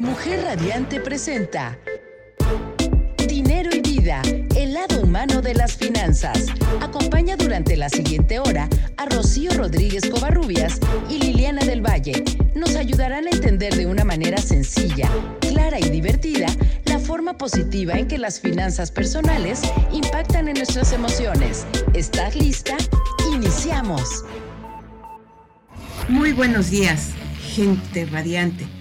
Mujer Radiante presenta Dinero y Vida, el lado humano de las finanzas. Acompaña durante la siguiente hora a Rocío Rodríguez Covarrubias y Liliana del Valle. Nos ayudarán a entender de una manera sencilla, clara y divertida la forma positiva en que las finanzas personales impactan en nuestras emociones. ¿Estás lista? Iniciamos. Muy buenos días, gente radiante.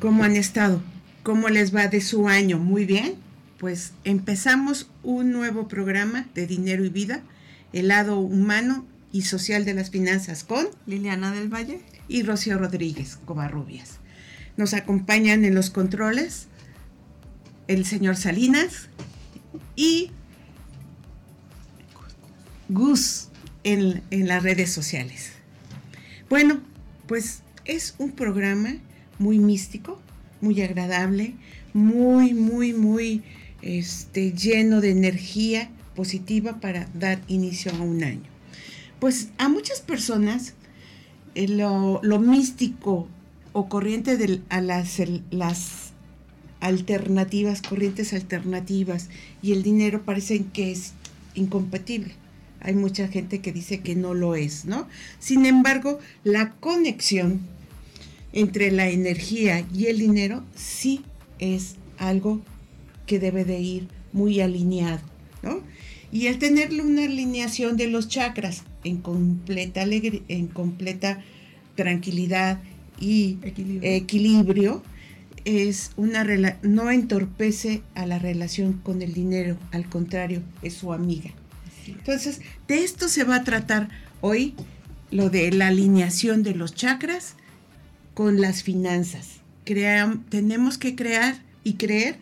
¿Cómo han estado? ¿Cómo les va de su año? Muy bien. Pues empezamos un nuevo programa de Dinero y Vida, el lado humano y social de las finanzas con Liliana del Valle y Rocío Rodríguez Covarrubias. Nos acompañan en los controles el señor Salinas y Gus en, en las redes sociales. Bueno, pues es un programa muy místico, muy agradable, muy, muy, muy este, lleno de energía positiva para dar inicio a un año. Pues a muchas personas eh, lo, lo, místico o corriente de, a las, las alternativas, corrientes alternativas y el dinero parecen que es incompatible hay mucha gente que dice que no lo es, ¿no? Sin embargo, la conexión entre la energía y el dinero sí es algo que debe de ir muy alineado, ¿no? Y el tener una alineación de los chakras en completa, alegría, en completa tranquilidad y equilibrio, equilibrio es una no entorpece a la relación con el dinero, al contrario, es su amiga. Entonces, de esto se va a tratar hoy, lo de la alineación de los chakras con las finanzas. tenemos que crear y creer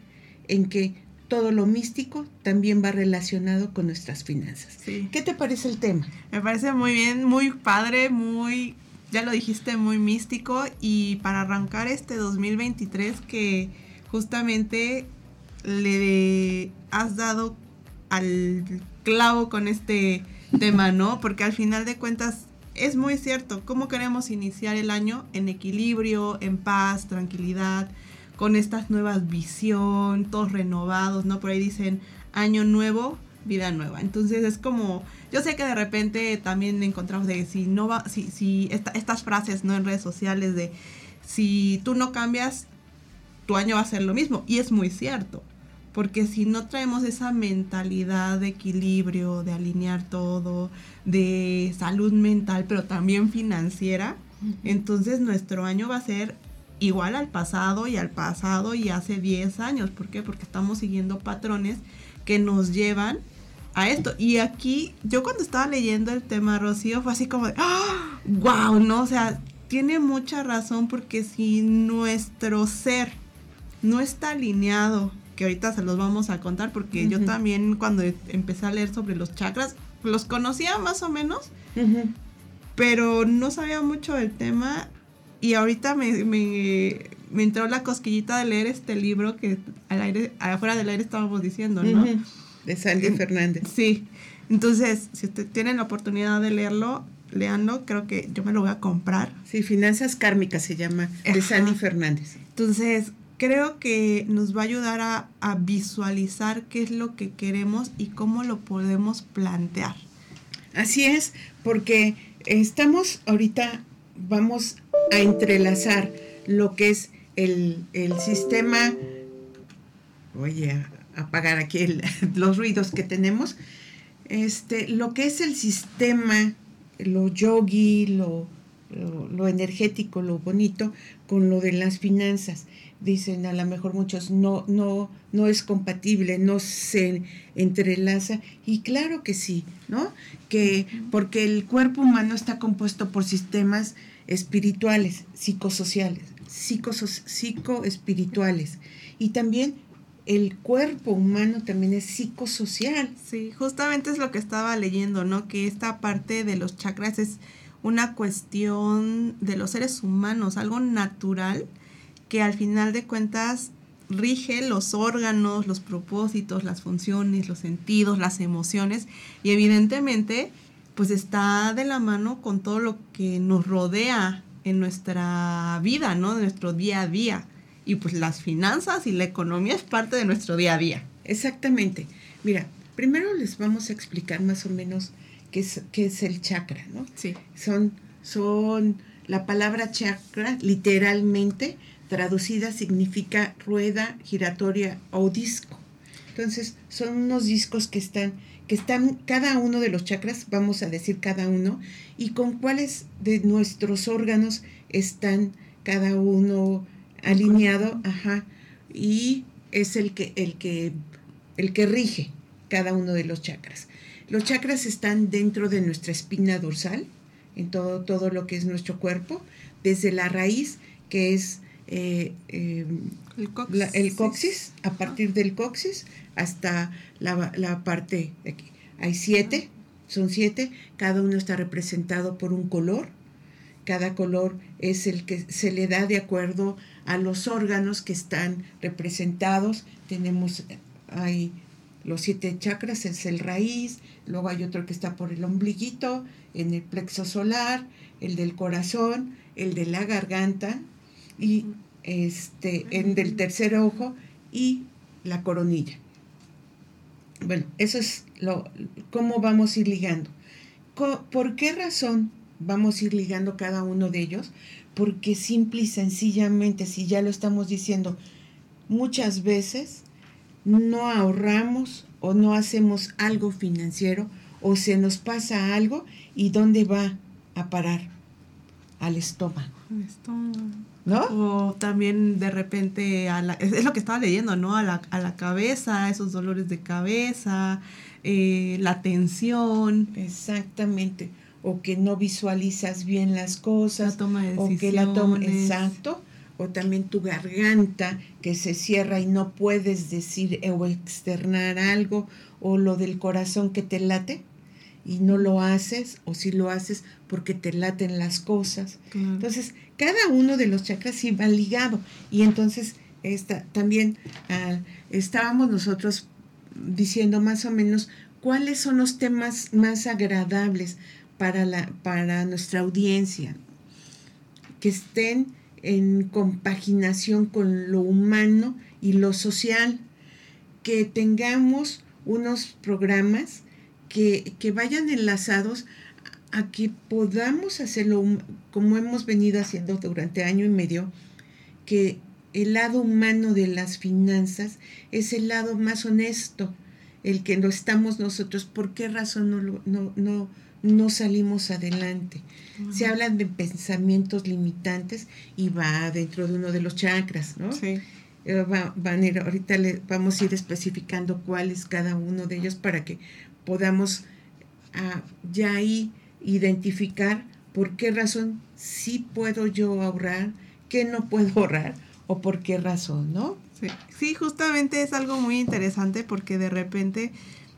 en que todo lo místico también va relacionado con nuestras finanzas. ¿Qué te parece el tema? Me parece muy bien, muy padre, muy, ya lo dijiste, muy místico y para arrancar este 2023 que justamente le has dado al clavo con este tema, ¿no? Porque al final de cuentas es muy cierto, ¿cómo queremos iniciar el año en equilibrio, en paz, tranquilidad, con estas nuevas visión, todos renovados, ¿no? Por ahí dicen año nuevo, vida nueva. Entonces es como, yo sé que de repente también encontramos de si no va, si, si estas frases, ¿no? En redes sociales de si tú no cambias, tu año va a ser lo mismo. Y es muy cierto porque si no traemos esa mentalidad de equilibrio, de alinear todo, de salud mental, pero también financiera, entonces nuestro año va a ser igual al pasado y al pasado y hace 10 años. ¿Por qué? Porque estamos siguiendo patrones que nos llevan a esto. Y aquí, yo cuando estaba leyendo el tema, Rocío, fue así como de, ¡ah! ¡Wow! ¿No? O sea, tiene mucha razón porque si nuestro ser no está alineado que ahorita se los vamos a contar porque yo también cuando empecé a leer sobre los chakras, los conocía más o menos, pero no sabía mucho del tema y ahorita me, me, entró la cosquillita de leer este libro que al aire, afuera del aire estábamos diciendo, ¿no? De Sandy Fernández. Sí. Entonces, si usted tienen la oportunidad de leerlo, leanlo, creo que yo me lo voy a comprar. Sí, Finanzas Kármicas se llama, de Sandy Fernández. Entonces, creo que nos va a ayudar a, visualizar qué es lo que queremos y cómo lo podemos plantear. Así es, porque estamos ahorita, vamos a entrelazar lo que es el, sistema, voy a apagar aquí los ruidos que tenemos, este, lo que es el sistema, lo yogi, lo, lo energético, lo bonito, con lo de las finanzas dicen a lo mejor muchos, no, no, no es compatible, no se entrelaza. Y claro que sí, ¿no? Que porque el cuerpo humano está compuesto por sistemas espirituales, psicosociales, psicos, psicoespirituales. Y también el cuerpo humano también es psicosocial. Sí, justamente es lo que estaba leyendo, ¿no? Que esta parte de los chakras es una cuestión de los seres humanos, algo natural que al final de cuentas rige los órganos, los propósitos, las funciones, los sentidos, las emociones y evidentemente pues está de la mano con todo lo que nos rodea en nuestra vida, ¿no? De nuestro día a día. y pues las finanzas y la economía es parte de nuestro día a día. Exactamente. Mira, primero les vamos a explicar más o menos qué es, qué es el chakra, ¿no? Sí. Son, son, la palabra chakra literalmente traducida significa rueda giratoria o disco. Entonces, son unos discos que están, que están, cada uno de los chakras, vamos a decir cada uno, y con cuáles de nuestros órganos están cada uno alineado, ajá, y es el que, el que, el que rige cada uno de los chakras. Los chakras están dentro de nuestra espina dorsal, en todo, todo lo que es nuestro cuerpo, desde la raíz, que es eh, em, El coxis. la- el coxis, a partir del coxis hasta la, la parte de aquí. Hay siete, son siete, cada uno está representado por un color. Cada color es el que se le da de acuerdo a los órganos que están representados. Tenemos, hay los siete chakras, es el raíz, luego hay otro que está por el ombliguito, en el plexo solar, el del corazón, el de la garganta y este, en del tercer ojo y la coronilla. Bueno, eso es lo, cómo vamos a ir ligando. ¿Por qué razón vamos a ir ligando cada uno de ellos? Porque simple y sencillamente, si ya lo estamos diciendo, muchas veces no ahorramos o no hacemos algo financiero o se nos pasa algo y ¿dónde va a parar? Al estómago, Esto. ¿No? O también de repente, a la, es, es lo que estaba leyendo, ¿no? A la, a la cabeza, esos dolores de cabeza, eh, la tensión, Exactamente. O que no visualizas bien las cosas. la toma de o decisiones. que la toma. Exacto. O también tu garganta que se cierra y no puedes decir o externar algo. O lo del corazón que te late y no lo haces. O si lo haces porque te laten las cosas. Claro. Entonces, cada uno de los chakras sí va ligado. Y entonces, esta, también estábamos nosotros diciendo más o menos cuáles son los temas más agradables para, la, para nuestra audiencia, que estén en compaginación con lo humano y lo social, que tengamos unos programas que, que vayan enlazados a que podamos hacerlo como hemos venido haciendo durante año y medio, que el lado humano de las finanzas es el lado más honesto, el que no estamos nosotros. ¿Por qué razón no, no, no, no salimos adelante? Se hablan de pensamientos limitantes y va dentro de uno de los chakras, ¿no? Sí. Eh, va- van a ir- ahorita le vamos a ir especificando cuál es cada uno de ellos para que podamos ah, ya ahí identificar por qué razón sí puedo yo ahorrar, qué no puedo ahorrar o por qué razón, ¿no? Sí. Justamente es algo muy interesante porque de repente,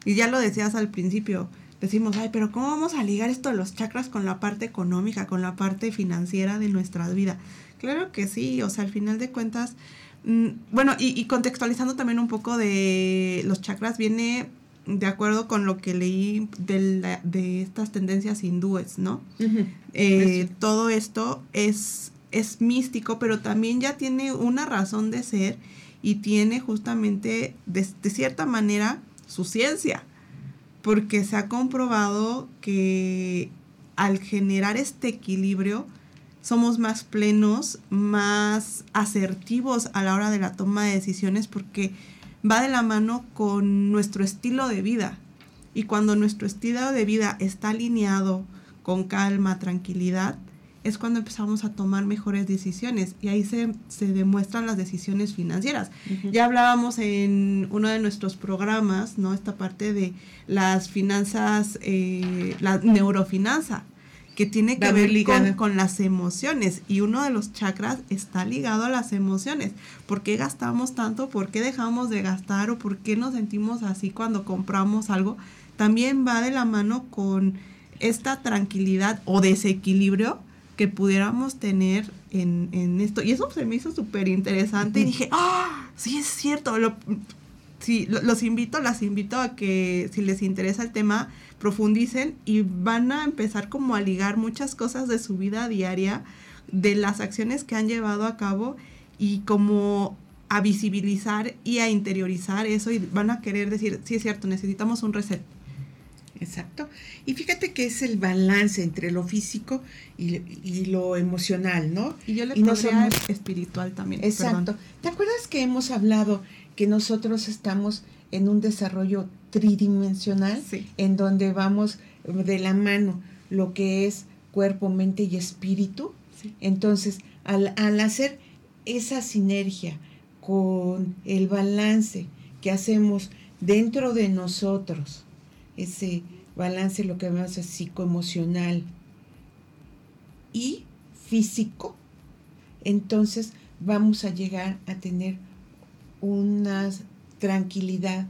y ya lo decías al principio, decimos, ay, pero ¿cómo vamos a ligar esto de los chakras con la parte económica, con la parte financiera de nuestra vida? Claro que sí, o sea, al final de cuentas, mm, bueno, y contextualizando también un poco de los chakras, viene de acuerdo con lo que leí de, la- de estas tendencias hindúes, ¿no? Eh, todo esto es, es místico, pero también ya tiene una razón de ser y tiene justamente, de, de cierta manera, su ciencia, porque se ha comprobado que al generar este equilibrio, somos más plenos, más asertivos a la hora de la toma de decisiones, porque va de la mano con nuestro estilo de vida. Y cuando nuestro estilo de vida está alineado con calma, tranquilidad, es cuando empezamos a tomar mejores decisiones y ahí se, se demuestran las decisiones financieras. Ya hablábamos en uno de nuestros programas, ¿no? Esta parte de las finanzas, eh, la neurofinanza, que tiene que Va ver con, con las emociones y uno de los chakras está ligado a las emociones. ¿Por qué gastamos tanto? ¿Por qué dejamos de gastar? ¿O por qué nos sentimos así cuando compramos algo? También va de la mano con esta tranquilidad o desequilibrio que pudiéramos tener en, en esto. Y eso se me hizo súper interesante y dije, ¡ah! Sí, es cierto. Lo, sí, lo- los invito, las invito a que si les interesa el tema, profundicen y van a empezar como a ligar muchas cosas de su vida diaria, de las acciones que han llevado a cabo, y como a visibilizar y a interiorizar eso y van a querer decir, sí es cierto, necesitamos un reset. Exacto. Y fíjate que es el balance entre lo físico y, lo emocional, ¿no? Y yo le y no espiritual también. Exacto. ¿Te acuerdas que hemos hablado que nosotros estamos en un desarrollo tridimensional? Sí. En donde vamos de la mano lo que es cuerpo, mente y espíritu. Sí. Entonces, al, al hacer esa sinergia con el balance que hacemos dentro de nosotros, ese balance, lo que llamamos psicoemocional y físico, entonces vamos a llegar a tener una tranquilidad.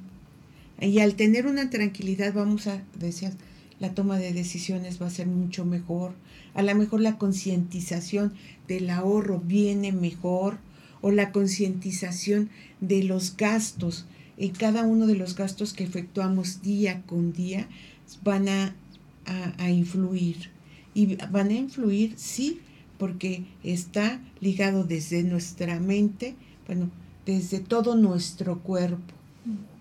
Y al tener una tranquilidad vamos a, decías, la toma de decisiones va a ser mucho mejor. A lo mejor la concientización del ahorro viene mejor o la concientización de los gastos en cada uno de los gastos que efectuamos día con día van a, influir. Y van a influir, sí, porque está ligado desde nuestra mente, bueno, desde todo nuestro cuerpo,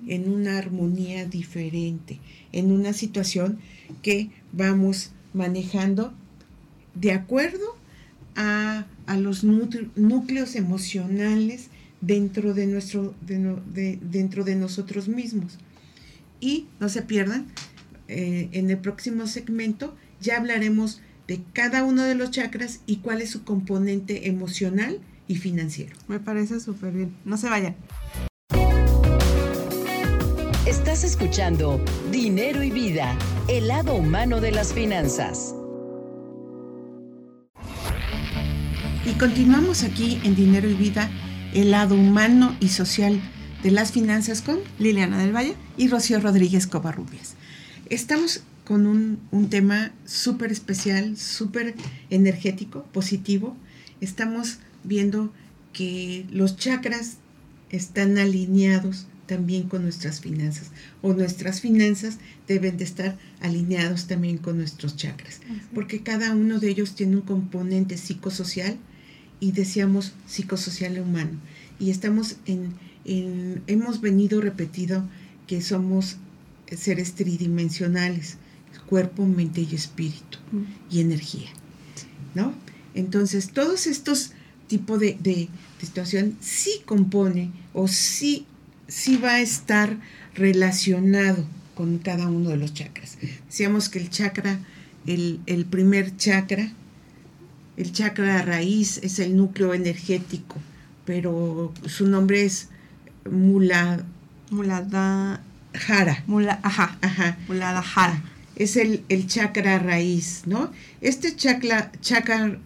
en una armonía diferente, en una situación que vamos manejando de acuerdo a, a los núcleos emocionales dentro de, nuestro, de, dentro de nosotros mismos. Y no se pierdan, eh, en el próximo segmento ya hablaremos de cada uno de los chakras y cuál es su componente emocional y financiero. Me parece súper bien. No se vayan. Estás escuchando Dinero y Vida, el lado humano de las finanzas. Y continuamos aquí en Dinero y Vida el lado humano y social de las finanzas con Liliana del Valle y Rocío Rodríguez Covarrubias. Estamos con un, tema súper especial, súper energético, positivo. Estamos viendo que los chakras están alineados también con nuestras finanzas o nuestras finanzas deben de estar alineados también con nuestros chakras porque cada uno de ellos tiene un componente psicosocial y decíamos psicosocial humano. Y estamos en, hemos venido repetido que somos seres tridimensionales, cuerpo, mente y espíritu, y energía, ¿no? Entonces, todos estos tipos de, de, situación sí compone o sí, sí va a estar relacionado con cada uno de los chakras. Decíamos que el chakra, el, el primer chakra, el chakra raíz es el núcleo energético, pero su nombre es Mula, Muladhara. Mula, ajá, ajá. Muladhara. Es el, el, chakra raíz, ¿no? Este chakra, chakra,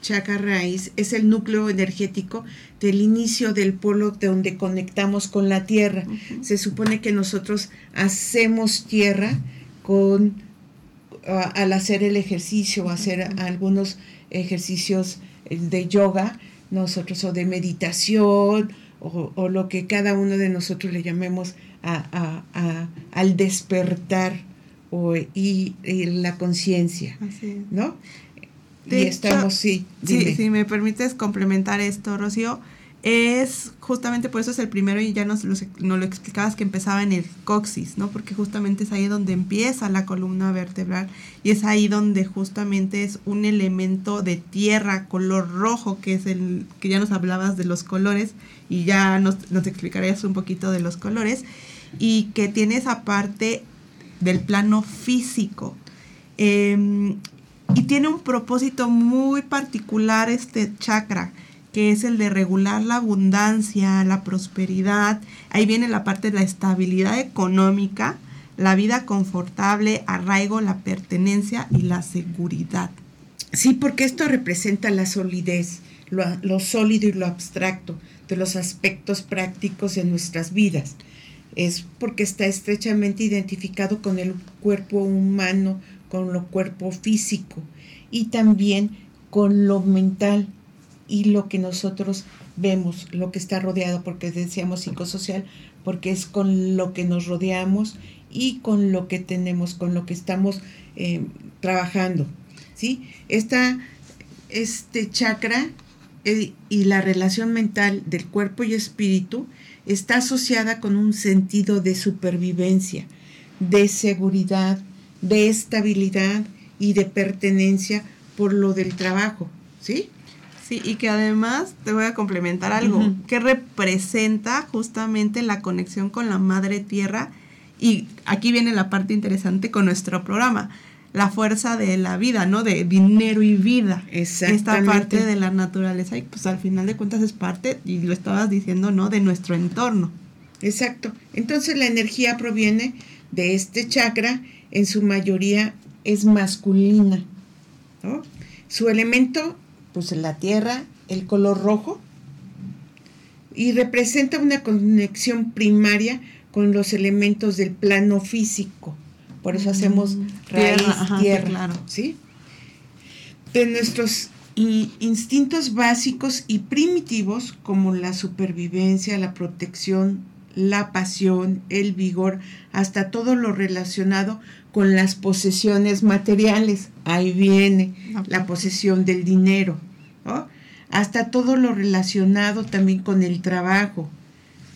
chakra raíz es el núcleo energético del inicio del polo de donde conectamos con la tierra. Se supone que nosotros hacemos tierra con al hacer el ejercicio, hacer algunos ejercicios de yoga, nosotros, o de meditación, o, lo que cada uno de nosotros le llamemos a, al despertar o, y, la conciencia, ¿no? Y estamos, sí, sí, si me permites complementar esto, Rocío, es justamente por eso es el primero y ya nos lo, lo explicabas que empezaba en el coxis, ¿no? Porque justamente es ahí donde empieza la columna vertebral y es ahí donde justamente es un elemento de tierra color rojo, que es el que ya nos hablabas de los colores y ya nos, nos explicarías un poquito de los colores y que tiene esa parte del plano físico. Em, y tiene un propósito muy particular este chakra que es el de regular la abundancia, la prosperidad. Ahí viene la parte de la estabilidad económica, la vida confortable, arraigo, la pertenencia y la seguridad. Sí, porque esto representa la solidez, lo, sólido y lo abstracto de los aspectos prácticos de nuestras vidas. Es porque está estrechamente identificado con el cuerpo humano, con lo cuerpo físico y también con lo mental, y lo que nosotros vemos, lo que está rodeado, porque decíamos psicosocial, porque es con lo que nos rodeamos y con lo que tenemos, con lo que estamos eh, trabajando. ¿sí? Esta, este chakra eh, y la relación mental del cuerpo y espíritu está asociada con un sentido de supervivencia, de seguridad, de estabilidad y de pertenencia por lo del trabajo, ¿sí? Sí, y que además te voy a complementar algo que representa justamente la conexión con la madre tierra y aquí viene la parte interesante con nuestro programa la fuerza de la vida, ¿no? De dinero y vida. Esta parte de la naturaleza y pues al final de cuentas es parte, y lo estabas diciendo, ¿no? De nuestro entorno. Exacto. Entonces la energía proviene de este chakra, en su mayoría es masculina, ¿no? Su elemento, pues la tierra, el color rojo, y representa una conexión primaria con los elementos del plano físico. Por eso hacemos mm, raíz, tierra, claro. ¿sí? De nuestros instintos básicos y primitivos como la supervivencia, la protección, la pasión, el vigor, hasta todo lo relacionado con las posesiones materiales. Ahí viene la posesión del dinero, hasta todo lo relacionado también con el trabajo.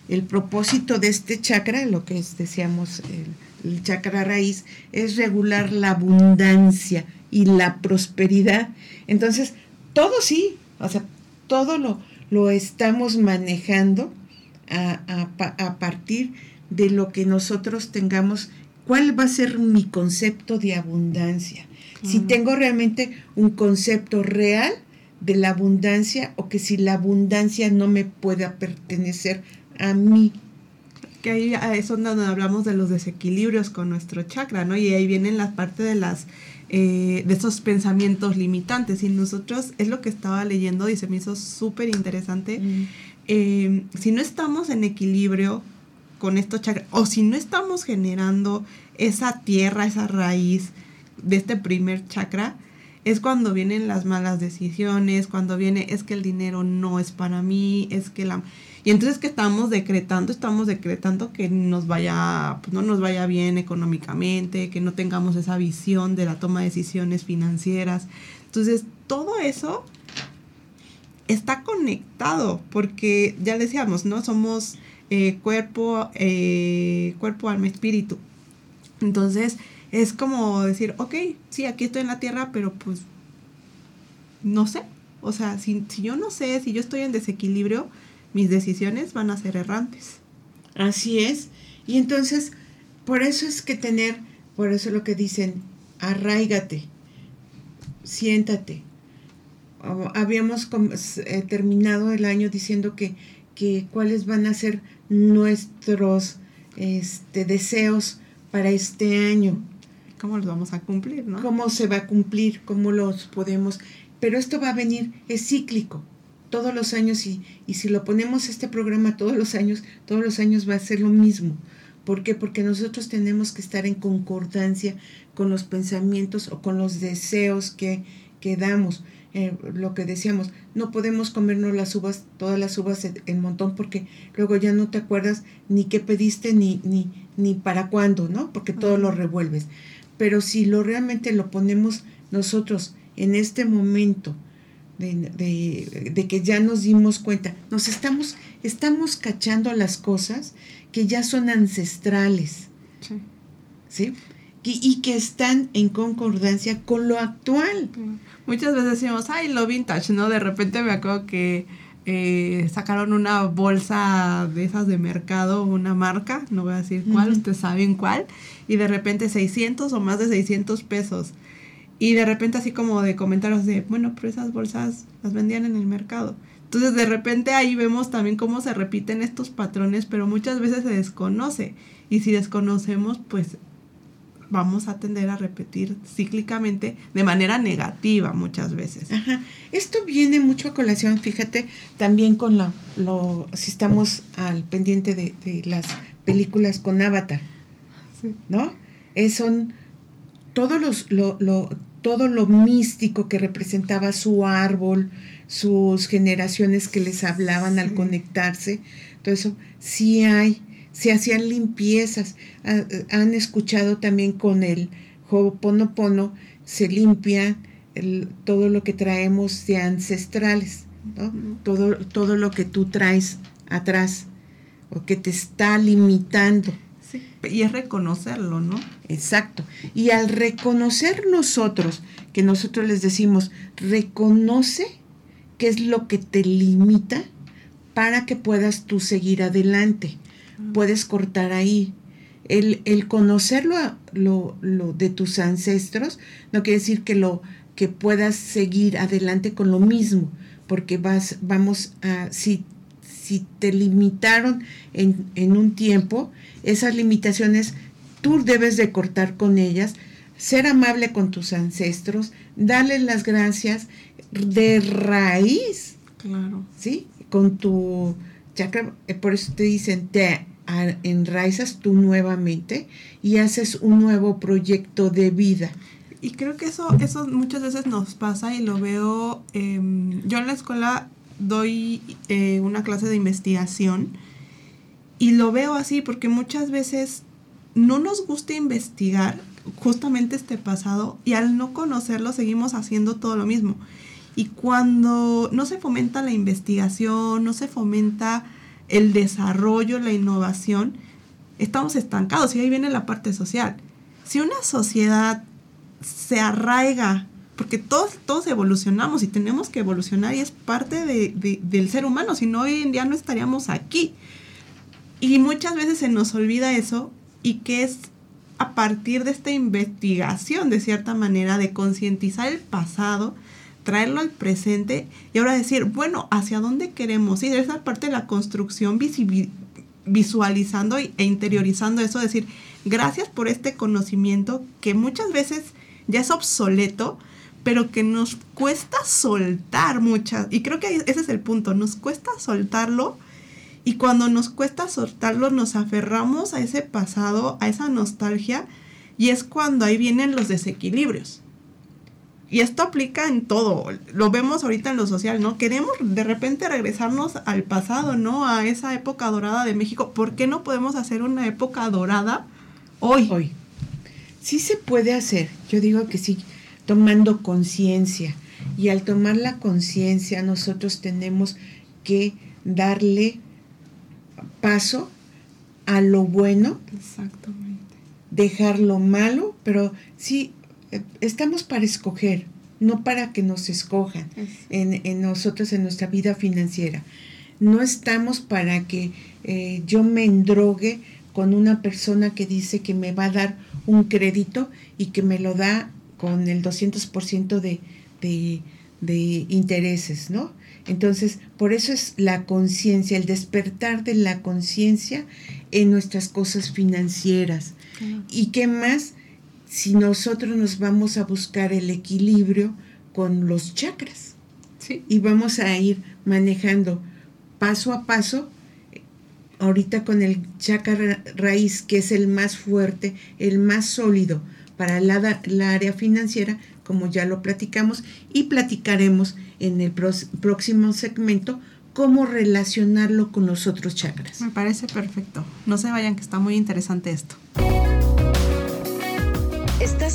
El propósito de este chakra, lo que es, decíamos, el, el chakra raíz, es regular la abundancia y la prosperidad. Entonces, todo sí, o sea, todo lo, lo estamos manejando a, a, partir de lo que nosotros tengamos, cuál va a ser mi concepto de abundancia. Si tengo realmente un concepto real de la abundancia o que si la abundancia no me pueda pertenecer a mí que ahí es donde hablamos de los desequilibrios con nuestro chakra, ¿no? Y ahí vienen las partes de las eh, de esos pensamientos limitantes. Y nosotros, es lo que estaba leyendo y se me hizo súper interesante. Mm. Eh, si no estamos en equilibrio con estos chakras, o si no estamos generando esa tierra, esa raíz de este primer chakra, es cuando vienen las malas decisiones, cuando viene es que el dinero no es para mí, es que la y entonces que estamos decretando, estamos decretando que nos vaya, pues no nos vaya bien económicamente, que no tengamos esa visión de la toma de decisiones financieras. Entonces, todo eso está conectado, porque ya decíamos, ¿no? Somos eh, cuerpo, eh, cuerpo, alma, espíritu. Entonces, es como decir, ok, sí, aquí estoy en la tierra, pero pues no sé. O sea, si, si yo no sé, si yo estoy en desequilibrio, mis decisiones van a ser errantes. Así es. Y entonces, por eso es que tener, por eso lo que dicen, arraigate, siéntate. Habíamos eh, terminado el año diciendo que, que cuáles van a ser nuestros este, deseos para este año. ¿Cómo los vamos a cumplir, no? ¿Cómo se va a cumplir? ¿Cómo los podemos? Pero esto va a venir, es cíclico todos los años y, y si lo ponemos este programa todos los años, todos los años va a ser lo mismo. ¿Por qué? Porque nosotros tenemos que estar en concordancia con los pensamientos o con los deseos que, que damos. Eh, lo que decíamos, no podemos comernos las uvas, todas las uvas en, montón, porque luego ya no te acuerdas ni qué pediste ni, ni, ni para cuándo, ¿no? Porque todo lo revuelves. Pero si lo realmente lo ponemos nosotros en este momento, de, que ya nos dimos cuenta, nos estamos, estamos cachando las cosas que ya son ancestrales, ¿sí? Y, que están en concordancia con lo actual. Muchas veces decimos, ay, lo vintage, ¿no? De repente me acuerdo que eh, sacaron una bolsa de esas de mercado, una marca, no voy a decir cuál, ustedes saben cuál, y de repente 600 o más de 600 pesos. Y de repente así como de comentarios de, bueno, pero esas bolsas las vendían en el mercado. Entonces de repente ahí vemos también cómo se repiten estos patrones, pero muchas veces se desconoce. Y si desconocemos, pues vamos a tender a repetir cíclicamente de manera negativa muchas veces. Ajá. Esto viene mucho a colación, fíjate, también con lo, lo si estamos al pendiente de, de las películas con Avatar, sí. ¿no? Es, son todo, los, lo, lo, todo lo místico que representaba su árbol, sus generaciones que les hablaban al conectarse, todo eso, sí hay, se hacían limpiezas. Han escuchado también con el Ho'oponopono, se limpia todo lo que traemos de ancestrales, todo, todo lo que tú traes atrás o que te está limitando. y es reconocerlo, ¿no? Exacto. Y al reconocer nosotros, que nosotros les decimos, reconoce qué es lo que te limita para que puedas tú seguir adelante. Puedes cortar ahí. El, el conocerlo lo, lo, de tus ancestros no quiere decir que lo que puedas seguir adelante con lo mismo, porque vas, vamos a, si, si te limitaron en, en un tiempo, esas limitaciones tú debes de cortar con ellas, ser amable con tus ancestros, darles las gracias de raíz. Claro. ¿Sí? Con tu chakra, eh, por eso te dicen, te enraizas tú nuevamente y haces un nuevo proyecto de vida. Y creo que eso, eso muchas veces nos pasa y lo veo, em, yo en la escuela doy eh, una clase de investigación y lo veo así porque muchas veces no nos gusta investigar justamente este pasado y al no conocerlo seguimos haciendo todo lo mismo. Y cuando no se fomenta la investigación, no se fomenta el desarrollo, la innovación, estamos estancados y ahí viene la parte social. Si una sociedad se arraiga, porque todos, todos evolucionamos y tenemos que evolucionar y es parte de, del ser humano, si no hoy en día no estaríamos aquí. Y muchas veces se nos olvida eso y que es a partir de esta investigación, de cierta manera, de concientizar el pasado, traerlo al presente y ahora decir, bueno, ¿hacia dónde queremos ir? Esa parte de la construcción visualizando e interiorizando eso, decir, gracias por este conocimiento que muchas veces ya es obsoleto, pero que nos cuesta soltar muchas. Y creo que ese es el punto, nos cuesta soltarlo. Y cuando nos cuesta soltarlo, nos aferramos a ese pasado, a esa nostalgia, y es cuando ahí vienen los desequilibrios. Y esto aplica en todo, lo vemos ahorita en lo social, ¿no? Queremos de repente regresarnos al pasado, ¿no? A esa época dorada de México. ¿Por qué no podemos hacer una época dorada hoy? Hoy sí se puede hacer, yo digo que sí, tomando conciencia. Y al tomar la conciencia nosotros tenemos que darle paso a lo bueno. Exactamente. Dejar lo malo, pero sí, estamos para escoger, no para que nos escojan en, en, nosotros, en nuestra vida financiera. No estamos para que eh, yo me endrogue con una persona que dice que me va a dar un crédito y que me lo da con el 200% de, de, de intereses, ¿no? Entonces, por eso es la conciencia, el despertar de la conciencia en nuestras cosas financieras. ¿Y qué más si nosotros nos vamos a buscar el equilibrio con los chakras? Sí. Y vamos a ir manejando paso a paso ahorita con el chakra raíz, que es el más fuerte, el más sólido para la, área financiera, como ya lo platicamos, y platicaremos en el próximo segmento cómo relacionarlo con los otros chakras. Me parece perfecto. No se vayan, que está muy interesante esto.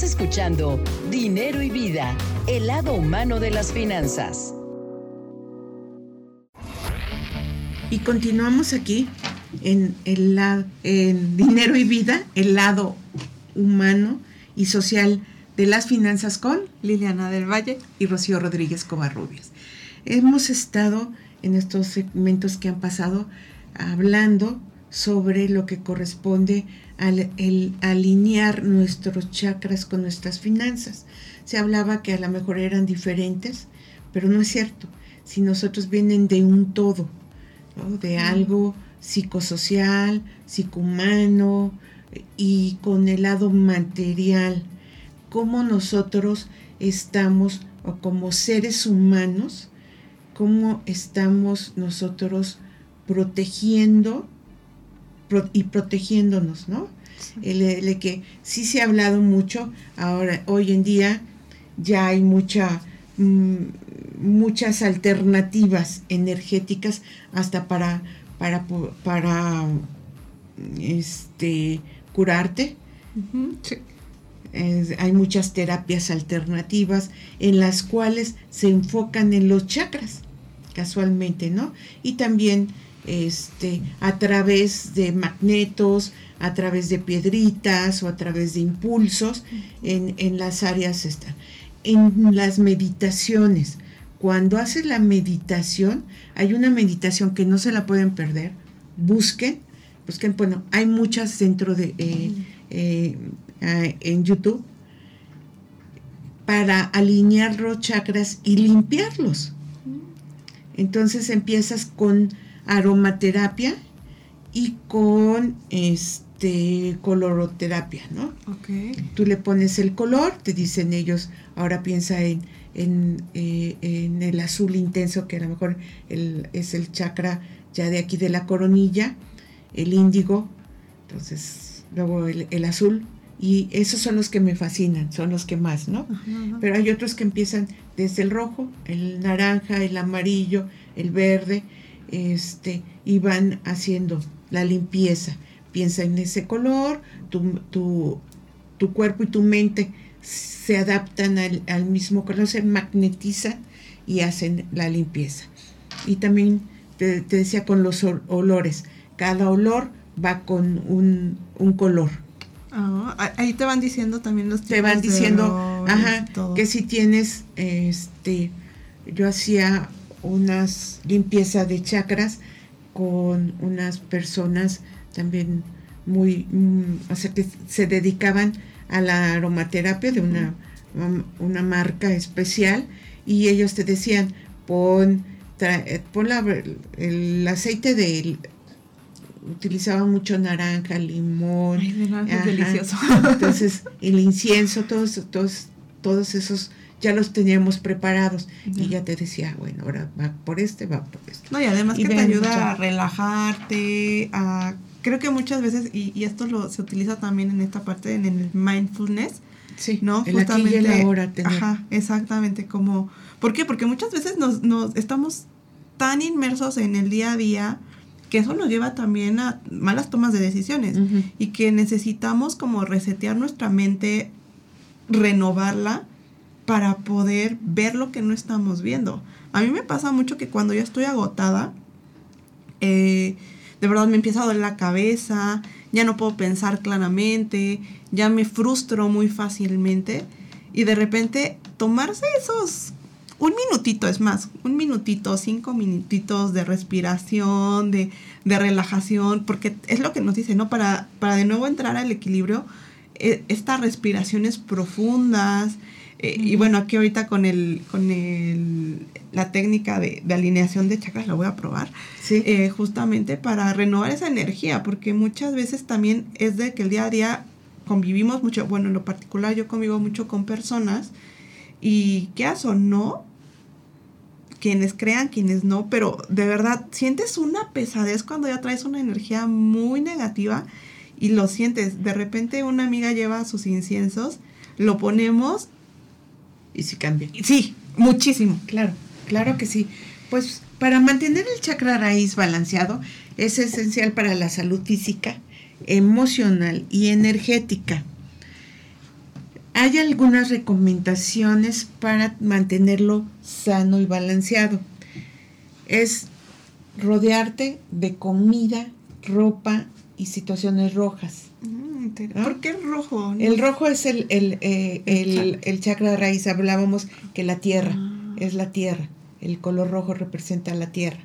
Escuchando Dinero y Vida, el lado humano de las finanzas. Y continuamos aquí en el en dinero y vida, el lado humano y social de las finanzas con Liliana del Valle y Rocío Rodríguez Covarrubias. Hemos estado en estos segmentos que han pasado hablando sobre lo que corresponde al el alinear nuestros chakras con nuestras finanzas. Se hablaba que a lo mejor eran diferentes, pero no es cierto. Si nosotros vienen de un todo, de algo psicosocial, psicohumano y con el lado material, cómo nosotros estamos o como seres humanos, cómo estamos nosotros protegiendo y protegiéndonos, ¿no? El, que sí se ha hablado mucho, ahora, hoy en día ya hay mucha, mm, muchas alternativas energéticas hasta para para, para este, curarte. hay muchas terapias alternativas en las cuales se enfocan en los chakras. casualmente, ¿no? Y también este, a través de magnetos, a través de piedritas o a través de impulsos en, en las áreas están. En las meditaciones, cuando haces la meditación, hay una meditación que no se la pueden perder, busquen, busquen, bueno, hay muchas dentro de, eh, eh, eh, en YouTube, para alinear los chakras y limpiarlos. Entonces empiezas con aromaterapia y con este coloroterapia, ¿no? Ok. Tú le pones el color, te dicen ellos, ahora piensa en, en, eh, en el azul intenso, que a lo mejor el- es el chakra ya de aquí de la coronilla, el índigo, entonces luego el, el azul, y esos son los que me fascinan, son los que más, ¿no? Ajá, ajá. Pero hay otros que empiezan desde el rojo, el naranja, el amarillo, el verde, este, y van haciendo la limpieza. Piensa en ese color, tu, tu, tu cuerpo y tu mente se adaptan al, al mismo color, se magnetizan y hacen la limpieza. Y también te, te decía con los ol- olores, cada olor va con un, un color. Ah, ah, ahí te van diciendo también los te van de diciendo, ajá, que si tienes, este, yo hacía unas limpieza de chakras con unas personas también muy, mm, o sea, que se dedicaban a la aromaterapia de una, um, una marca especial y ellos te decían, pon, tra- eh, pon la- el aceite de, utilizaban mucho naranja, limón, Ay, naranja es delicioso. entonces, el incienso, todos, todos, todos esos ya los teníamos preparados. Ya. Y ya te decía, bueno, ahora va por este, va por este. No, y además Y que te ayuda mucho. a relajarte, a... Creo que muchas veces, y, y esto lo, se utiliza también en esta parte, en el mindfulness, Sí, ¿no? el aquí y el ahora. Tener. Ajá, exactamente, como... ¿Por qué? Porque muchas veces nos, nos estamos tan inmersos en el día a día que eso nos lleva también a malas tomas de decisiones y que necesitamos como resetear nuestra mente, renovarla para poder ver lo que no estamos viendo. A mí me pasa mucho que cuando yo estoy agotada, eh, de verdad me empieza a doler la cabeza, ya no puedo pensar claramente, ya me frustro muy fácilmente y de repente tomarse esos, un minutito es más, un minutito, cinco minutitos de respiración, de, de relajación, porque es lo que nos dice, ¿no? Para, para de nuevo entrar al equilibrio, eh, estas respiraciones profundas, eh, y bueno, aquí ahorita con el, con el, la técnica de, de alineación de chakras la voy a probar Sí, eh, justamente para renovar esa energía, porque muchas veces también es de que el día a día convivimos mucho, bueno, en lo particular yo convivo mucho con personas y qué o no, quienes crean, quienes no, pero de verdad sientes una pesadez cuando ya traes una energía muy negativa y lo sientes. De repente una amiga lleva sus inciensos, lo ponemos, y si cambia. sí, muchísimo. Claro, claro que sí. Pues para mantener el chakra raíz balanceado es esencial para la salud física, emocional y energética. Hay algunas recomendaciones para mantenerlo sano y balanceado. Es rodearte de comida, ropa y situaciones rojas. ¿Por qué rojo? El rojo es el, el, eh, el- el chakra raíz. Hablábamos que la tierra Ah. es la tierra. El color rojo representa la tierra.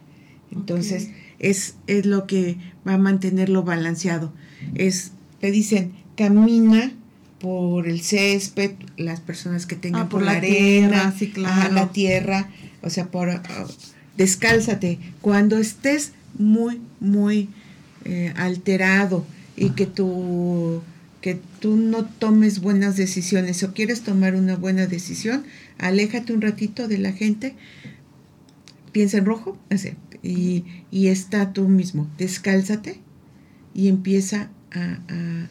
Entonces, es, es lo que va a mantenerlo balanceado. Es, te dicen, camina por el césped, las personas que tengan Ah, por, por la, la arena, tierra, sí, ajá, claro. la tierra, o sea, por ah, descálzate. Cuando estés muy, muy eh, alterado y que tú que tú no tomes buenas decisiones o quieres tomar una buena decisión, aléjate un ratito de la gente, piensa en rojo y, y está tú mismo, descálzate y empieza a, a-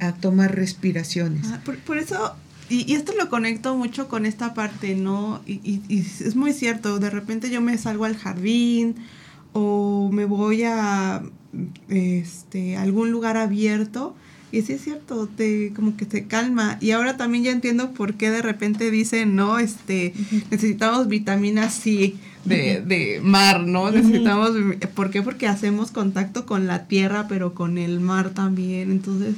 a tomar respiraciones. Ah, por, eso, y, y esto lo conecto mucho con esta parte, ¿no? Y- y es muy cierto, de repente yo me salgo al jardín o me voy a este, algún lugar abierto y sí es cierto, te, como que te calma. Y ahora también ya entiendo por qué de repente dicen, no, este, necesitamos vitamina C de, de mar, ¿no? Necesitamos, ¿por qué? Porque hacemos contacto con la tierra, pero con el mar también, entonces...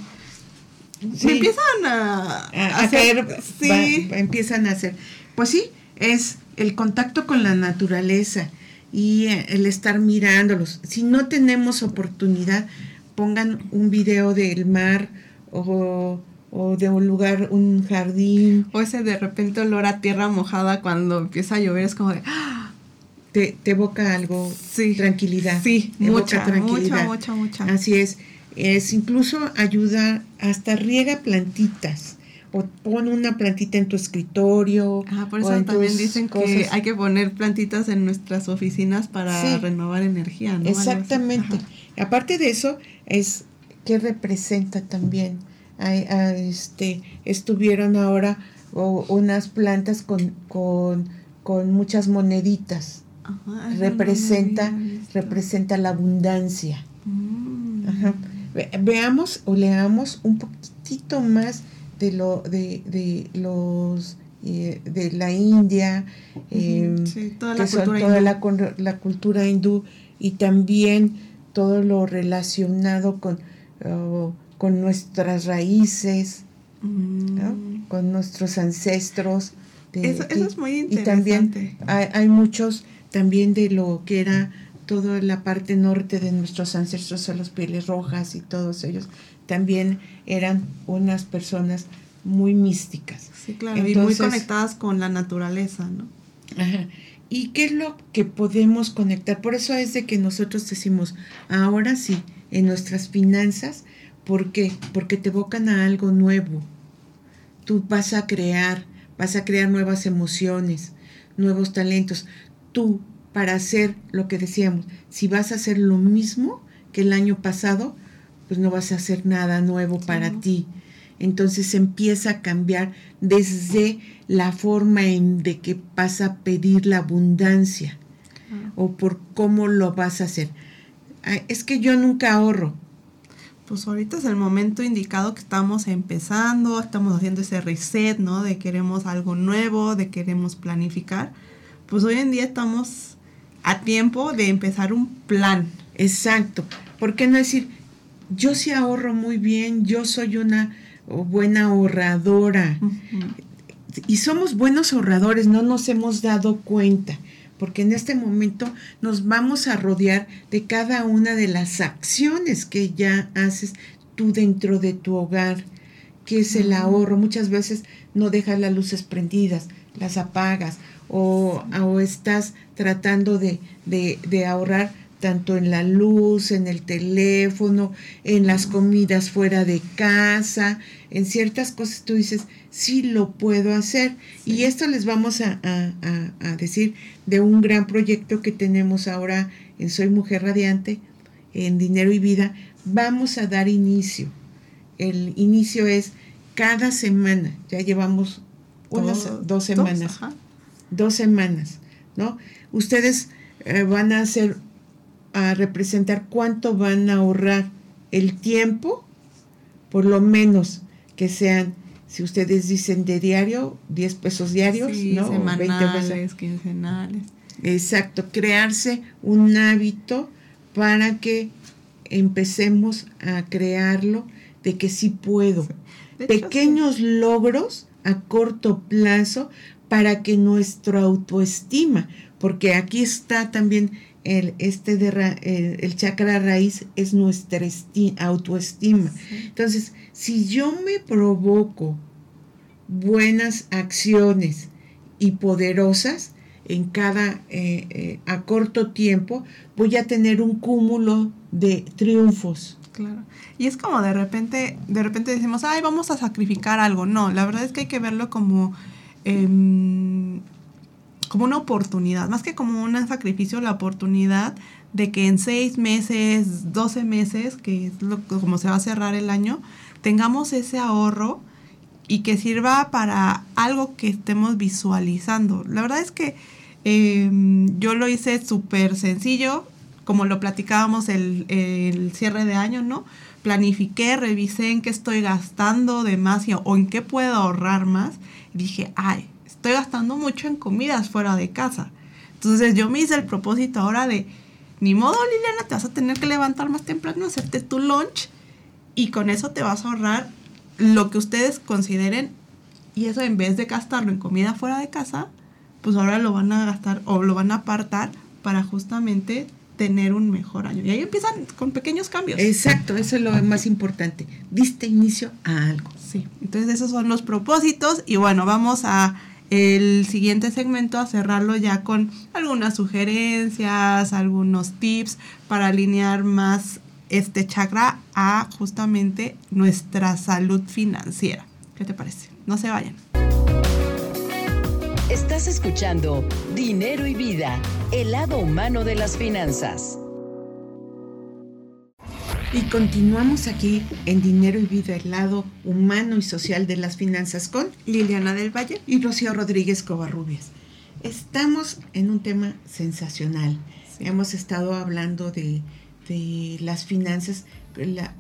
Sí. Empiezan a, a, a hacer- sí, va- empiezan a hacer. Pues sí, es el contacto con la naturaleza y eh, el estar mirándolos. Si no tenemos oportunidad, pongan un video del mar o, o de un lugar, un jardín, o ese de repente olor a tierra mojada cuando empieza a llover, es como de, ¡ah! te, te evoca algo, Sí. tranquilidad. Sí, mucha, mucha, mucha, mucha. Así es. Es incluso ayuda, hasta riega plantitas. O pon una plantita en tu escritorio. Ah, por eso también dicen que hay que poner plantitas en nuestras oficinas para Sí. renovar energía, ¿no? Exactamente. Ajá. Aparte de eso, es que representa también. Ah, este, estuvieron ahora o- unas plantas con, con, con muchas moneditas. Ajá, no Representa, representa la abundancia. Mm. Ajá. Ve- Veamos o leamos un poquitito más de lo de, de los eh, de la India, eh, sí, toda que la son cultura toda hindú. la, cultura hindú y también todo lo relacionado con, oh, con nuestras raíces, ¿no? Mm. con nuestros ancestros. de- Eso- eso es muy Y también interesante. hay, hay muchos también de lo que era toda la parte norte de nuestros ancestros, a los pieles rojas y todos ellos, también eran unas personas muy místicas. Sí, claro, y muy conectadas con la naturaleza, ¿no? Ajá. ¿Y qué es lo que podemos conectar? Por eso es de que nosotros decimos, ahora sí, en nuestras finanzas, ¿por qué? Porque te evocan a algo nuevo. Tú vas a crear, vas a crear nuevas emociones, nuevos talentos. Tú, para hacer lo que decíamos, si vas a hacer lo mismo que el año pasado, pues no vas a hacer nada nuevo para no. ti. Entonces empieza a cambiar desde la forma en de que vas a pedir la abundancia Ah. o por cómo lo vas a hacer. Ay, es que yo nunca ahorro. Pues ahorita es el momento indicado que estamos empezando, estamos haciendo ese reset, ¿no? De queremos algo nuevo, de queremos planificar. Pues hoy en día estamos a tiempo de empezar un plan. Exacto. ¿Por qué no decir, yo sí ahorro muy bien, yo soy una buena ahorradora? y somos buenos ahorradores, no nos hemos dado cuenta, porque en este momento nos vamos a rodear de cada una de las acciones que ya haces tú dentro de tu hogar, que es el ahorro. Muchas veces no dejas las luces prendidas, las apagas, o, o estás tratando de, de- de ahorrar tanto en la luz, en el teléfono, en las comidas fuera de casa, en ciertas cosas tú dices, sí lo puedo hacer. Y esto les vamos a, a- a- decir de un gran proyecto que tenemos ahora en Soy Mujer Radiante, en Dinero y Vida. Vamos a dar inicio. El inicio es cada semana, ya llevamos unas Todo- dos semanas. Dos semanas, ¿no? Ustedes eh, van a hacer, a representar cuánto van a ahorrar el tiempo, por lo menos que sean, si ustedes dicen de diario, 10 pesos diarios, Sí, ¿no? O 20 pesos. semanales, quincenales. Exacto, crearse un hábito para que empecemos a crearlo de que sí puedo. Hecho, Pequeños logros a corto plazo para que nuestra autoestima, porque aquí está también el, este de ra- el, el chakra raíz es nuestra esti- autoestima. sí. Entonces, si yo me provoco buenas acciones y poderosas en cada, eh, eh, a corto tiempo, voy a tener un cúmulo de triunfos. Claro. Y es como de repente, de repente decimos, ay, vamos a sacrificar algo. No, la verdad es que hay que verlo como, em, como una oportunidad, más que como un sacrificio, la oportunidad de que en seis meses, 12 meses, que es como se va a cerrar el año, tengamos ese ahorro y que sirva para algo que estemos visualizando. La verdad es que em, yo lo hice súper sencillo, como lo platicábamos el, el cierre de año, ¿no? Planifiqué, revisé en qué estoy gastando de más o en qué puedo ahorrar más. Dije, ay, estoy gastando mucho en comidas fuera de casa. Entonces yo me hice el propósito ahora de, ni modo Liliana, te vas a tener que levantar más temprano, hacerte tu lunch y con eso te vas a ahorrar lo que ustedes consideren y eso en vez de gastarlo en comida fuera de casa, pues ahora lo van a gastar o lo van a apartar para justamente tener un mejor año. Y ahí empiezan con pequeños cambios. Exacto, eso es lo más importante. Diste inicio a algo. Sí, entonces esos son los propósitos y bueno, vamos a el siguiente segmento a cerrarlo ya con algunas sugerencias, algunos tips para alinear más este chakra a justamente nuestra salud financiera. ¿Qué te parece? No se vayan. Estás escuchando Dinero y Vida, el lado humano de las finanzas. Y continuamos aquí en Dinero y Vida, el lado humano y social de las finanzas con Liliana del Valle y Rocío Rodríguez Covarrubias. Estamos en un tema sensacional. Hemos estado hablando de, de las finanzas, la,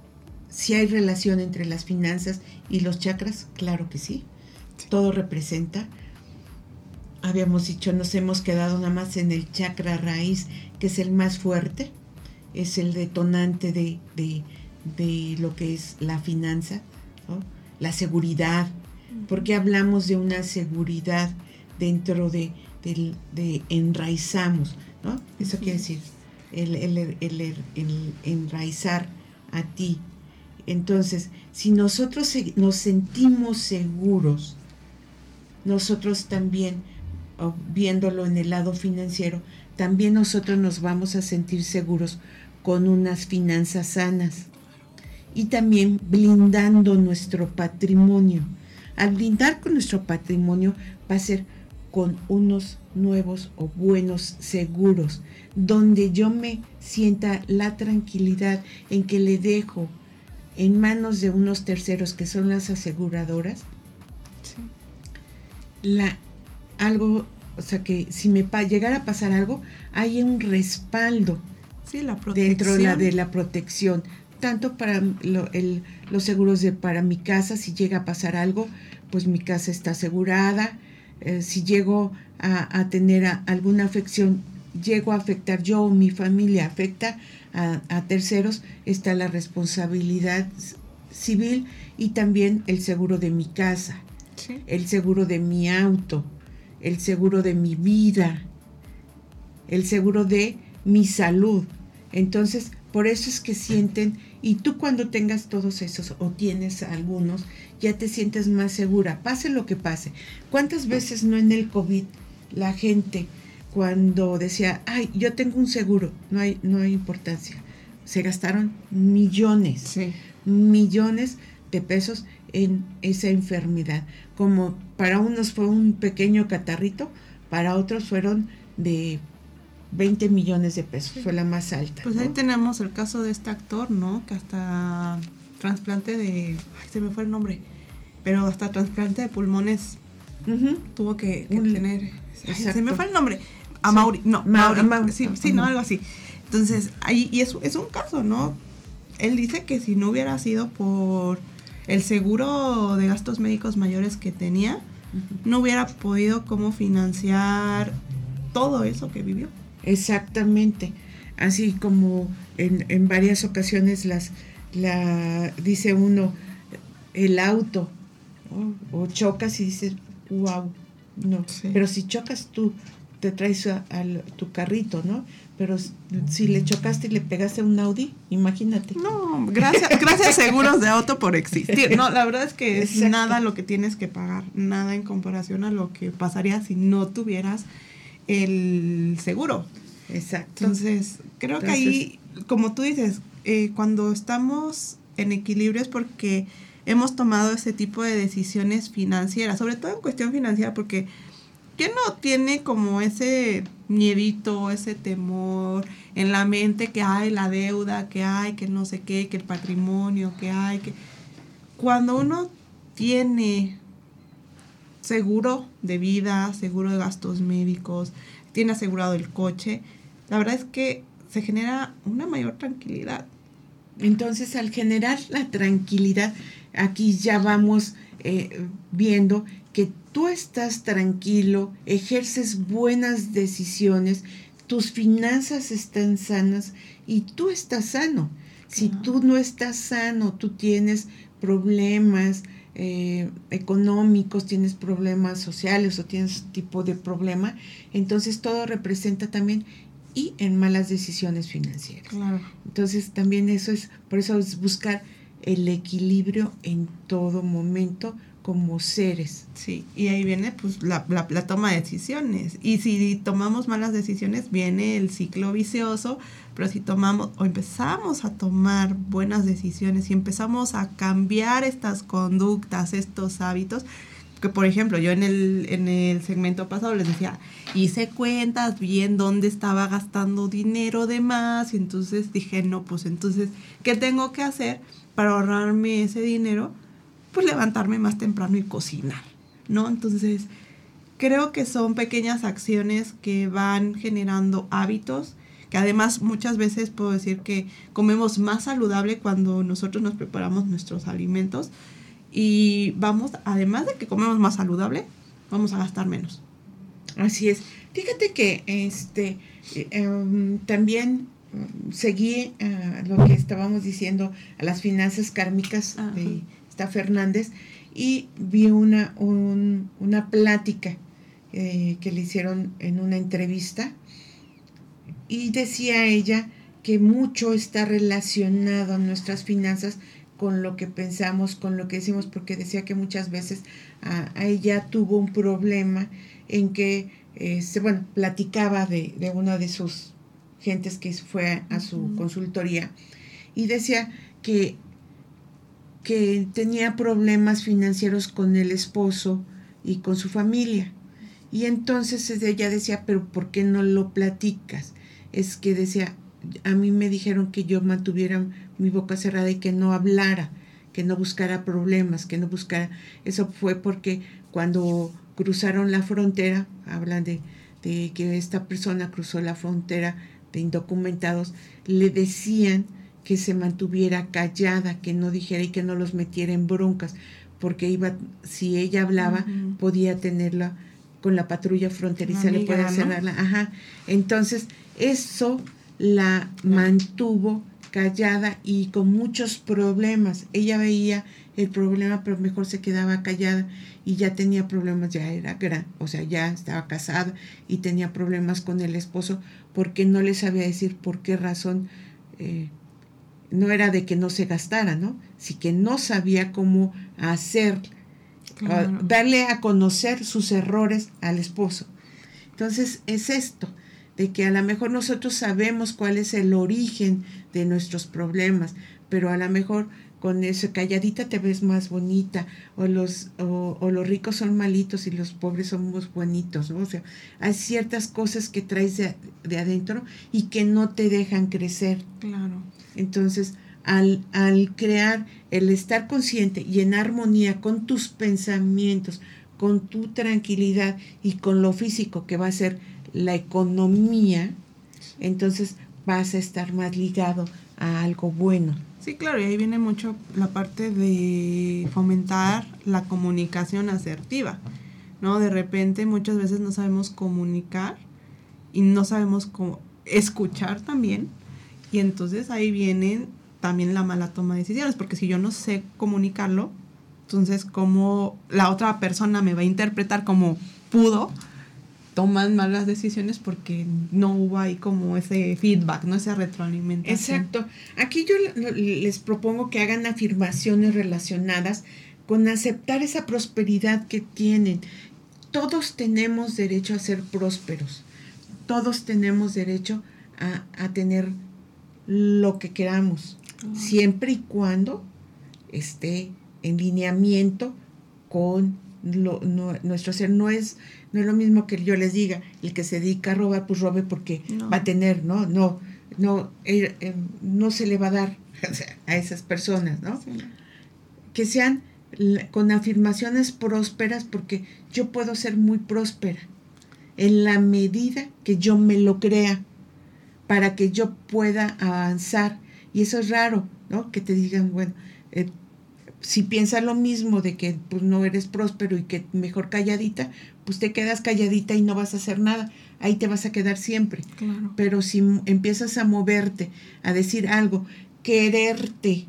si hay relación entre las finanzas y los chakras, claro que sí. Todo representa habíamos dicho, nos hemos quedado nada más en el chakra raíz, que es el más fuerte, es el detonante de, lo que es la finanza, la seguridad. porque hablamos de una seguridad dentro de, de, enraizamos? ¿no? Eso quiere decir el, el, enraizar a ti. Entonces, si nosotros nos sentimos seguros, nosotros también viéndolo en el lado financiero, también nosotros nos vamos a sentir seguros con unas finanzas sanas y también blindando nuestro patrimonio. Al blindar con nuestro patrimonio va a ser con unos nuevos o buenos seguros, donde yo me sienta la tranquilidad en que le dejo en manos de unos terceros que son las aseguradoras la algo, o sea, que si me llegara a pasar algo, hay un respaldo sí, la dentro de la, de la protección, tanto para los seguros de para mi casa, si llega a pasar algo, pues mi casa está asegurada, eh, si llego a, tener alguna afección, llego a afectar yo o mi familia afecta a, a terceros, está la responsabilidad civil y también el seguro de mi casa, el seguro de mi auto, el seguro de mi vida, el seguro de mi salud. Entonces, por eso es que sienten, y tú cuando tengas todos esos o tienes algunos, ya te sientes más segura, pase lo que pase. ¿Cuántas veces no en el COVID la gente cuando decía, ay, yo tengo un seguro, no hay, no hay importancia? Se gastaron millones, millones de pesos en esa enfermedad. Como para unos fue un pequeño catarrito, para otros fueron de 20 millones de pesos, fue la más alta. Pues ahí tenemos el caso de este actor, ¿no? Que hasta trasplante de, ay, se me fue el nombre, pero hasta trasplante de pulmones tuvo que, tener, se me fue el nombre, a Mauri, no, Mauri, sí, sí no, algo así. Entonces, ahí, y es, es un caso, ¿no? Él dice que si no hubiera sido por el seguro de gastos médicos mayores que tenía, no hubiera podido como financiar todo eso que vivió. Exactamente. Así como en, varias ocasiones las la dice uno el auto o chocas y dices wow no pero si chocas tú te traes a, tu carrito no pero si le chocaste y le pegaste un Audi, imagínate. No, gracias, gracias seguros de auto por existir. No, la verdad es que es nada lo que tienes que pagar, nada en comparación a lo que pasaría si no tuvieras el seguro. Exacto. Entonces, creo que ahí, como tú dices, eh, cuando estamos en equilibrio es porque hemos tomado ese tipo de decisiones financieras, sobre todo en cuestión financiera, porque ¿quién no tiene como ese miedito, ese temor en la mente que hay la deuda, que hay, que no sé qué, que el patrimonio, que hay, que... Cuando uno tiene seguro de vida, seguro de gastos médicos, tiene asegurado el coche, la verdad es que se genera una mayor tranquilidad. Entonces, al generar la tranquilidad, aquí ya vamos eh, viendo que tú estás tranquilo, ejerces buenas decisiones, tus finanzas están sanas y tú estás sano. Si tú no estás sano, tú tienes problemas eh, económicos, tienes problemas sociales o tienes tipo de problema, entonces todo representa también y en malas decisiones financieras. Entonces también eso es, por eso es buscar el equilibrio en todo momento como seres. Sí, y ahí viene pues la, la, toma de decisiones. Y si tomamos malas decisiones, viene el ciclo vicioso, pero si tomamos o empezamos a tomar buenas decisiones y empezamos a cambiar estas conductas, estos hábitos, que por ejemplo yo en el, en el segmento pasado les decía, hice cuentas, vi en dónde estaba gastando dinero de más y entonces dije, no, pues entonces, ¿qué tengo que hacer para ahorrarme ese dinero? Pues levantarme más temprano y cocinar, ¿no? Entonces, creo que son pequeñas acciones que van generando hábitos, que además muchas veces puedo decir que comemos más saludable cuando nosotros nos preparamos nuestros alimentos y vamos, además de que comemos más saludable, vamos a gastar menos. Así es. Fíjate que este em, también mm, seguí uh, lo que estábamos diciendo a las finanzas kármicas de Fernández y vi una, una plática eh, que le hicieron en una entrevista y decía ella que mucho está relacionado a nuestras finanzas con lo que pensamos, con lo que decimos, porque decía que muchas veces a, ella tuvo un problema en que, eh, se, bueno, platicaba de, de, una de sus gentes que fue a su consultoría y decía que que tenía problemas financieros con el esposo y con su familia. Y entonces ella decía, pero ¿por qué no lo platicas? Es que decía, a mí me dijeron que yo mantuviera mi boca cerrada y que no hablara, que no buscara problemas, que no buscara... Eso fue porque cuando cruzaron la frontera, hablan de, de que esta persona cruzó la frontera de indocumentados, le decían que se mantuviera callada, que no dijera y que no los metiera en broncas, porque iba, si ella hablaba, podía tenerla con la patrulla fronteriza, le puede cerrarla. Ajá. Entonces, eso la mantuvo callada y con muchos problemas. Ella veía el problema, pero mejor se quedaba callada y ya tenía problemas, ya era gran, o sea, ya estaba casada y tenía problemas con el esposo porque no le sabía decir por qué razón eh, no era de que no se gastara, ¿no? Sí que no sabía cómo hacer, darle a conocer sus errores al esposo. Entonces es esto, de que a lo mejor nosotros sabemos cuál es el origen de nuestros problemas, pero a lo mejor con eso calladita te ves más bonita, o los, o, los ricos son malitos y los pobres somos bonitos, ¿no? O sea, hay ciertas cosas que traes de, de adentro y que no te dejan crecer. Claro. Entonces, al, al crear el estar consciente y en armonía con tus pensamientos, con tu tranquilidad y con lo físico que va a ser la economía, entonces vas a estar más ligado a algo bueno. Sí, claro, y ahí viene mucho la parte de fomentar la comunicación asertiva, ¿no? De repente muchas veces no sabemos comunicar y no sabemos cómo escuchar también y entonces ahí viene también la mala toma de decisiones, porque si yo no sé comunicarlo, entonces cómo la otra persona me va a interpretar como pudo, toman malas decisiones porque no hubo ahí como ese feedback, no esa retroalimentación. Exacto. Aquí yo les propongo que hagan afirmaciones relacionadas con aceptar esa prosperidad que tienen. Todos tenemos derecho a ser prósperos. Todos tenemos derecho a, a tener lo que queramos, siempre y cuando esté en lineamiento con lo, nuestro ser. No es, no es lo mismo que yo les diga, el que se dedica a robar, pues robe porque va a tener, ¿no? No, no, eh, eh, no se le va a dar a esas personas, ¿no? Que sean con afirmaciones prósperas porque yo puedo ser muy próspera en la medida que yo me lo crea para que yo pueda avanzar. Y eso es raro, ¿no? Que te digan, bueno, eh, si piensas lo mismo de que pues no eres próspero y que mejor calladita, pues te quedas calladita y no vas a hacer nada. Ahí te vas a quedar siempre. Pero si empiezas a moverte, a decir algo, quererte,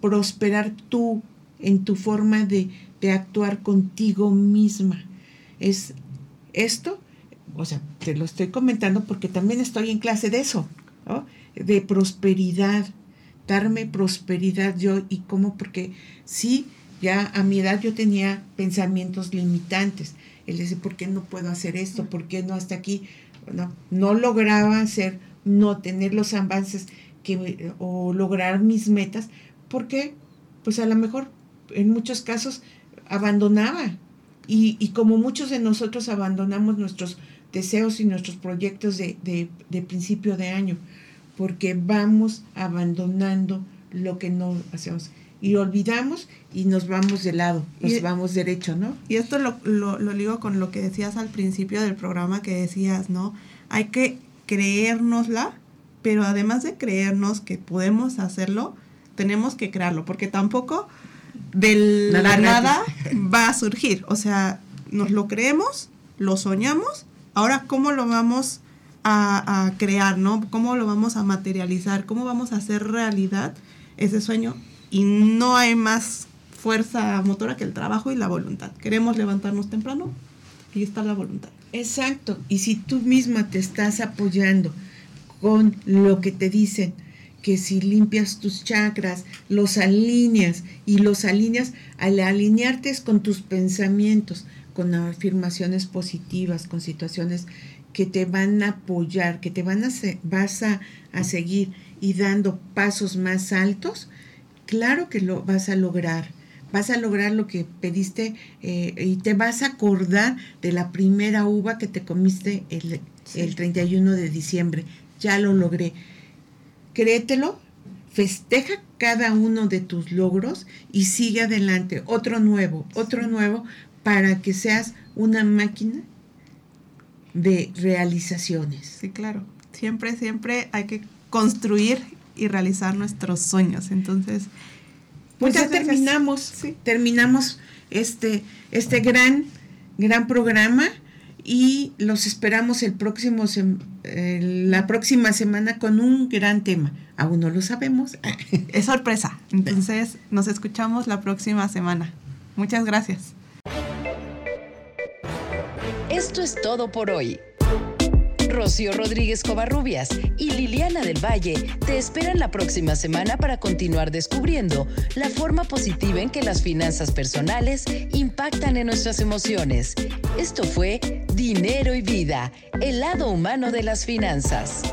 prosperar tú en tu forma de, de actuar contigo misma, es esto, o sea, te lo estoy comentando porque también estoy en clase de eso, ¿no? de prosperidad, darme prosperidad yo y cómo, porque sí, ya a mi edad yo tenía pensamientos limitantes. Él dice, ¿por qué no puedo hacer esto? ¿Por qué no hasta aquí? No, no lograba hacer, no tener los avances que, o lograr mis metas, porque pues a lo mejor en muchos casos abandonaba. Y, y como muchos de nosotros abandonamos nuestros deseos y nuestros proyectos de, de, de principio de año porque vamos abandonando lo que no hacemos. Y olvidamos y nos vamos de lado, nos vamos derecho, ¿no? Y esto lo, lo, lo digo con lo que decías al principio del programa que decías, ¿no? Hay que creérnosla, pero además de creernos que podemos hacerlo, tenemos que crearlo, porque tampoco de la nada va a surgir. O sea, nos lo creemos, lo soñamos, ahora cómo lo vamos a, crear, ¿no? ¿Cómo lo vamos a materializar? ¿Cómo vamos a hacer realidad ese sueño? Y no hay más fuerza motora que el trabajo y la voluntad. Queremos levantarnos temprano, y está la voluntad. Exacto. Y si tú misma te estás apoyando con lo que te dicen, que si limpias tus chakras, los alineas y los alineas, al alinearte es con tus pensamientos, con afirmaciones positivas, con situaciones que te van a apoyar, que te van a vas a, seguir y dando pasos más altos, claro que lo vas a lograr. Vas a lograr lo que pediste eh, y te vas a acordar de la primera uva que te comiste el, el 31 de diciembre. Ya lo logré. Créetelo, festeja cada uno de tus logros y sigue adelante. Otro nuevo, otro nuevo, para que seas una máquina de realizaciones. Sí, claro. Siempre, siempre hay que construir y realizar nuestros sueños. Entonces, pues ya terminamos, terminamos este, este gran, gran programa y los esperamos el próximo la próxima semana con un gran tema. Aún no lo sabemos. Es sorpresa. Entonces, nos escuchamos la próxima semana. Muchas gracias. Esto es todo por hoy. Rocío Rodríguez Covarrubias y Liliana del Valle te esperan la próxima semana para continuar descubriendo la forma positiva en que las finanzas personales impactan en nuestras emociones. Esto fue Dinero y Vida, el lado humano de las finanzas.